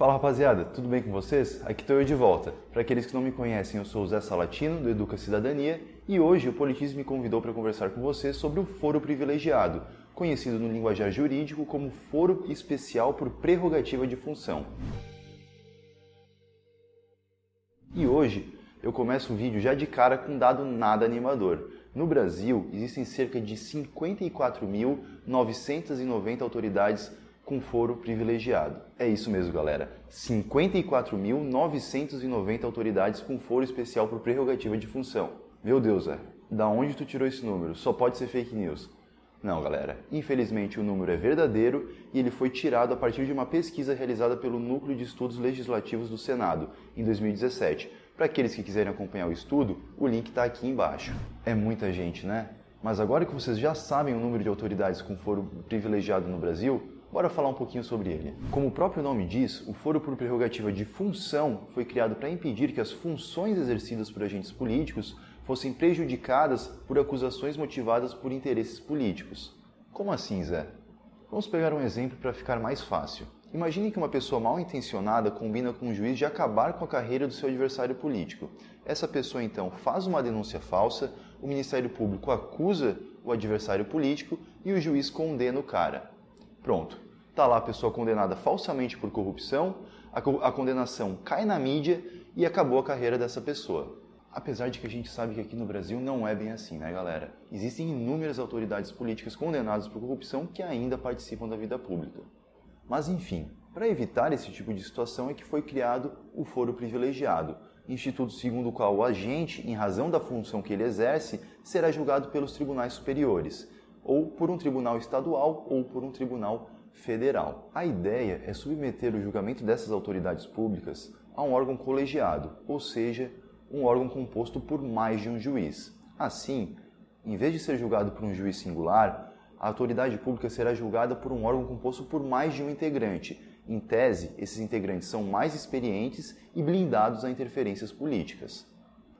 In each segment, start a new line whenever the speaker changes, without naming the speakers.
Fala rapaziada, tudo bem com vocês? Aqui estou eu de volta. Para aqueles que não me conhecem, eu sou o Zé Salatino, do Educa Cidadania, e hoje o Politis me convidou para conversar com vocês sobre o foro privilegiado, conhecido no linguajar jurídico como foro especial por prerrogativa de função. E hoje eu começo o vídeo já de cara com um dado nada animador. No Brasil, existem cerca de 54.990 autoridades com foro privilegiado. É isso mesmo, galera. 54.990 autoridades com foro especial por prerrogativa de função. Meu Deus, é. Da onde tu tirou esse número? Só pode ser fake news. Não, galera. Infelizmente o número é verdadeiro e ele foi tirado a partir de uma pesquisa realizada pelo Núcleo de Estudos Legislativos do Senado em 2017. Para aqueles que quiserem acompanhar o estudo, o link está aqui embaixo. É muita gente, né? Mas agora que vocês já sabem o número de autoridades com foro privilegiado no Brasil, Bora falar um pouquinho sobre ele. Como o próprio nome diz, o foro por prerrogativa de função foi criado para impedir que as funções exercidas por agentes políticos fossem prejudicadas por acusações motivadas por interesses políticos. Como assim, Zé? Vamos pegar um exemplo para ficar mais fácil. Imagine que uma pessoa mal intencionada combina com um juiz de acabar com a carreira do seu adversário político. Essa pessoa então faz uma denúncia falsa, o Ministério Público acusa o adversário político e o juiz condena o cara. Pronto. Está lá a pessoa condenada falsamente por corrupção, a, co a condenação cai na mídia e acabou a carreira dessa pessoa. Apesar de que a gente sabe que aqui no Brasil não é bem assim, né, galera? Existem inúmeras autoridades políticas condenadas por corrupção que ainda participam da vida pública. Mas enfim, para evitar esse tipo de situação é que foi criado o foro privilegiado, instituto segundo o qual o agente, em razão da função que ele exerce, será julgado pelos tribunais superiores ou por um tribunal estadual ou por um tribunal federal. A ideia é submeter o julgamento dessas autoridades públicas a um órgão colegiado, ou seja, um órgão composto por mais de um juiz. Assim, em vez de ser julgado por um juiz singular, a autoridade pública será julgada por um órgão composto por mais de um integrante. Em tese, esses integrantes são mais experientes e blindados a interferências políticas.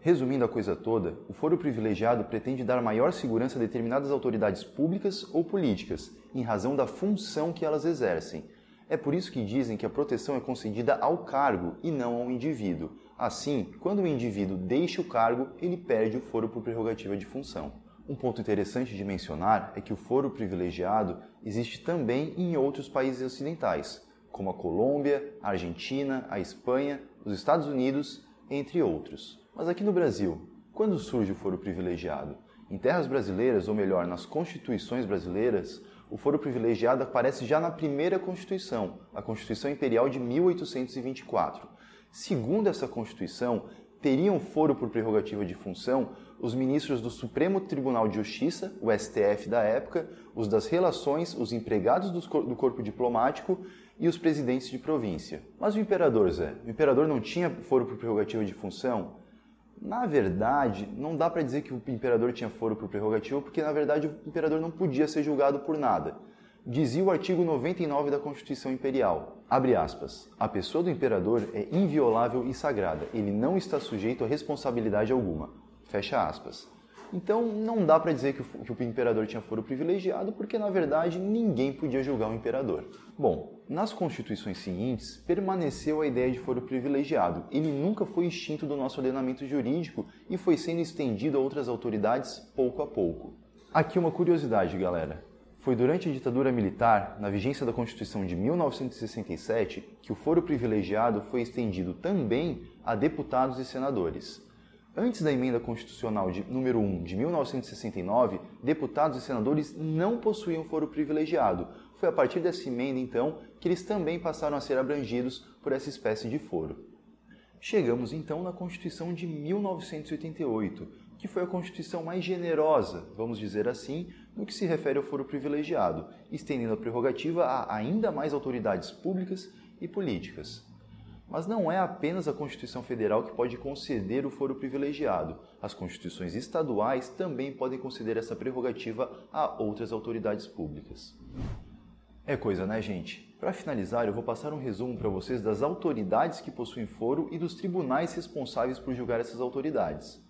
Resumindo a coisa toda, o foro privilegiado pretende dar maior segurança a determinadas autoridades públicas ou políticas, em razão da função que elas exercem. É por isso que dizem que a proteção é concedida ao cargo e não ao indivíduo. Assim, quando o indivíduo deixa o cargo, ele perde o foro por prerrogativa de função. Um ponto interessante de mencionar é que o foro privilegiado existe também em outros países ocidentais, como a Colômbia, a Argentina, a Espanha, os Estados Unidos, entre outros. Mas aqui no Brasil, quando surge o foro privilegiado? Em terras brasileiras, ou melhor, nas constituições brasileiras, o foro privilegiado aparece já na primeira Constituição, a Constituição Imperial de 1824. Segundo essa Constituição, teriam foro por prerrogativa de função os ministros do Supremo Tribunal de Justiça, o STF da época, os das relações, os empregados do corpo diplomático e os presidentes de província. Mas o imperador, Zé, o imperador não tinha foro por prerrogativa de função? Na verdade, não dá para dizer que o imperador tinha foro por prerrogativa, porque na verdade o imperador não podia ser julgado por nada. Dizia o artigo 99 da Constituição Imperial, abre aspas, a pessoa do imperador é inviolável e sagrada, ele não está sujeito a responsabilidade alguma, fecha aspas. Então não dá para dizer que o, que o, imperador tinha foro privilegiado, porque na verdade ninguém podia julgar o imperador. Bom, nas constituições seguintes permaneceu a ideia de foro privilegiado. Ele nunca foi extinto do nosso ordenamento jurídico e foi sendo estendido a outras autoridades pouco a pouco. Aqui uma curiosidade, galera. Foi durante a ditadura militar, na vigência da Constituição de 1967, que o foro privilegiado foi estendido também a deputados e senadores. Antes da emenda constitucional de número 1 de 1969, deputados e senadores não possuíam foro privilegiado. Foi a partir dessa emenda, então, que eles também passaram a ser abrangidos por essa espécie de foro. Chegamos então na Constituição de 1988, que foi a Constituição mais generosa, vamos dizer assim, no que se refere ao foro privilegiado, estendendo a prerrogativa a ainda mais autoridades públicas e políticas. Mas não é apenas a Constituição Federal que pode conceder o foro privilegiado. As constituições estaduais também podem conceder essa prerrogativa a outras autoridades públicas. É coisa, né, gente? Para finalizar, eu vou passar um resumo para vocês das autoridades que possuem foro e dos tribunais responsáveis por julgar essas autoridades.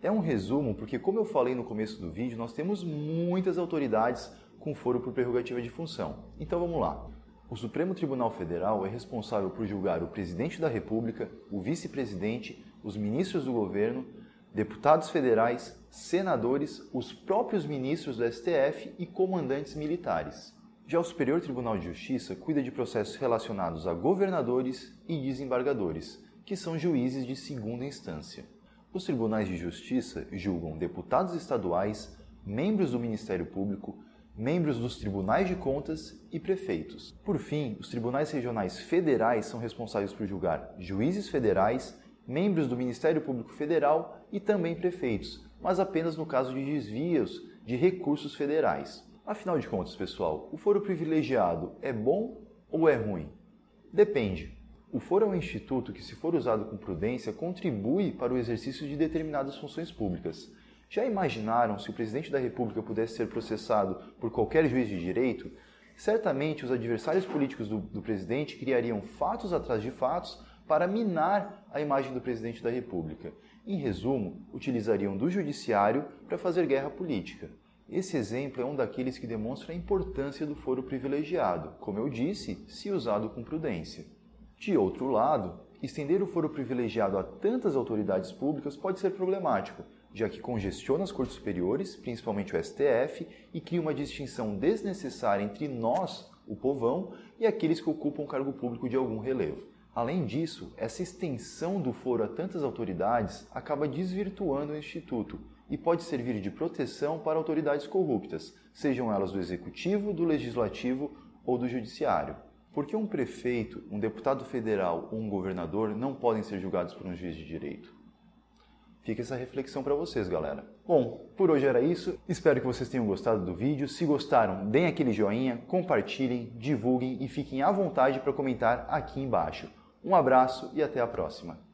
É um resumo porque, como eu falei no começo do vídeo, nós temos muitas autoridades com foro por prerrogativa de função. Então vamos lá. O Supremo Tribunal Federal é responsável por julgar o presidente da República, o vice-presidente, os ministros do governo, deputados federais, senadores, os próprios ministros do STF e comandantes militares. Já o Superior Tribunal de Justiça cuida de processos relacionados a governadores e desembargadores, que são juízes de segunda instância. Os tribunais de justiça julgam deputados estaduais, membros do Ministério Público, membros dos tribunais de contas e prefeitos. Por fim, os tribunais regionais federais são responsáveis por julgar juízes federais, membros do Ministério Público Federal e também prefeitos, mas apenas no caso de desvios de recursos federais. Afinal de contas, pessoal, o foro privilegiado é bom ou é ruim? Depende. O foro é um instituto que, se for usado com prudência, contribui para o exercício de determinadas funções públicas. Já imaginaram se o presidente da República pudesse ser processado por qualquer juiz de direito? Certamente os adversários políticos do, do, presidente criariam fatos atrás de fatos para minar a imagem do presidente da República. Em resumo, utilizariam do judiciário para fazer guerra política. Esse exemplo é um daqueles que demonstra a importância do foro privilegiado, como eu disse, se usado com prudência. De outro lado, estender o foro privilegiado a tantas autoridades públicas pode ser problemático, já que congestiona as cortes superiores, principalmente o STF, e cria uma distinção desnecessária entre nós, o povão, e aqueles que ocupam cargo público de algum relevo. Além disso, essa extensão do foro a tantas autoridades acaba desvirtuando o Instituto e pode servir de proteção para autoridades corruptas, sejam elas do Executivo, do Legislativo ou do Judiciário. Porque um prefeito, um deputado federal ou um governador não podem ser julgados por um juiz de direito? Fica essa reflexão para vocês, galera. Bom, por hoje era isso. Espero que vocês tenham gostado do vídeo. Se gostaram, deem aquele joinha, compartilhem, divulguem e fiquem à vontade para comentar aqui embaixo. Um abraço e até a próxima.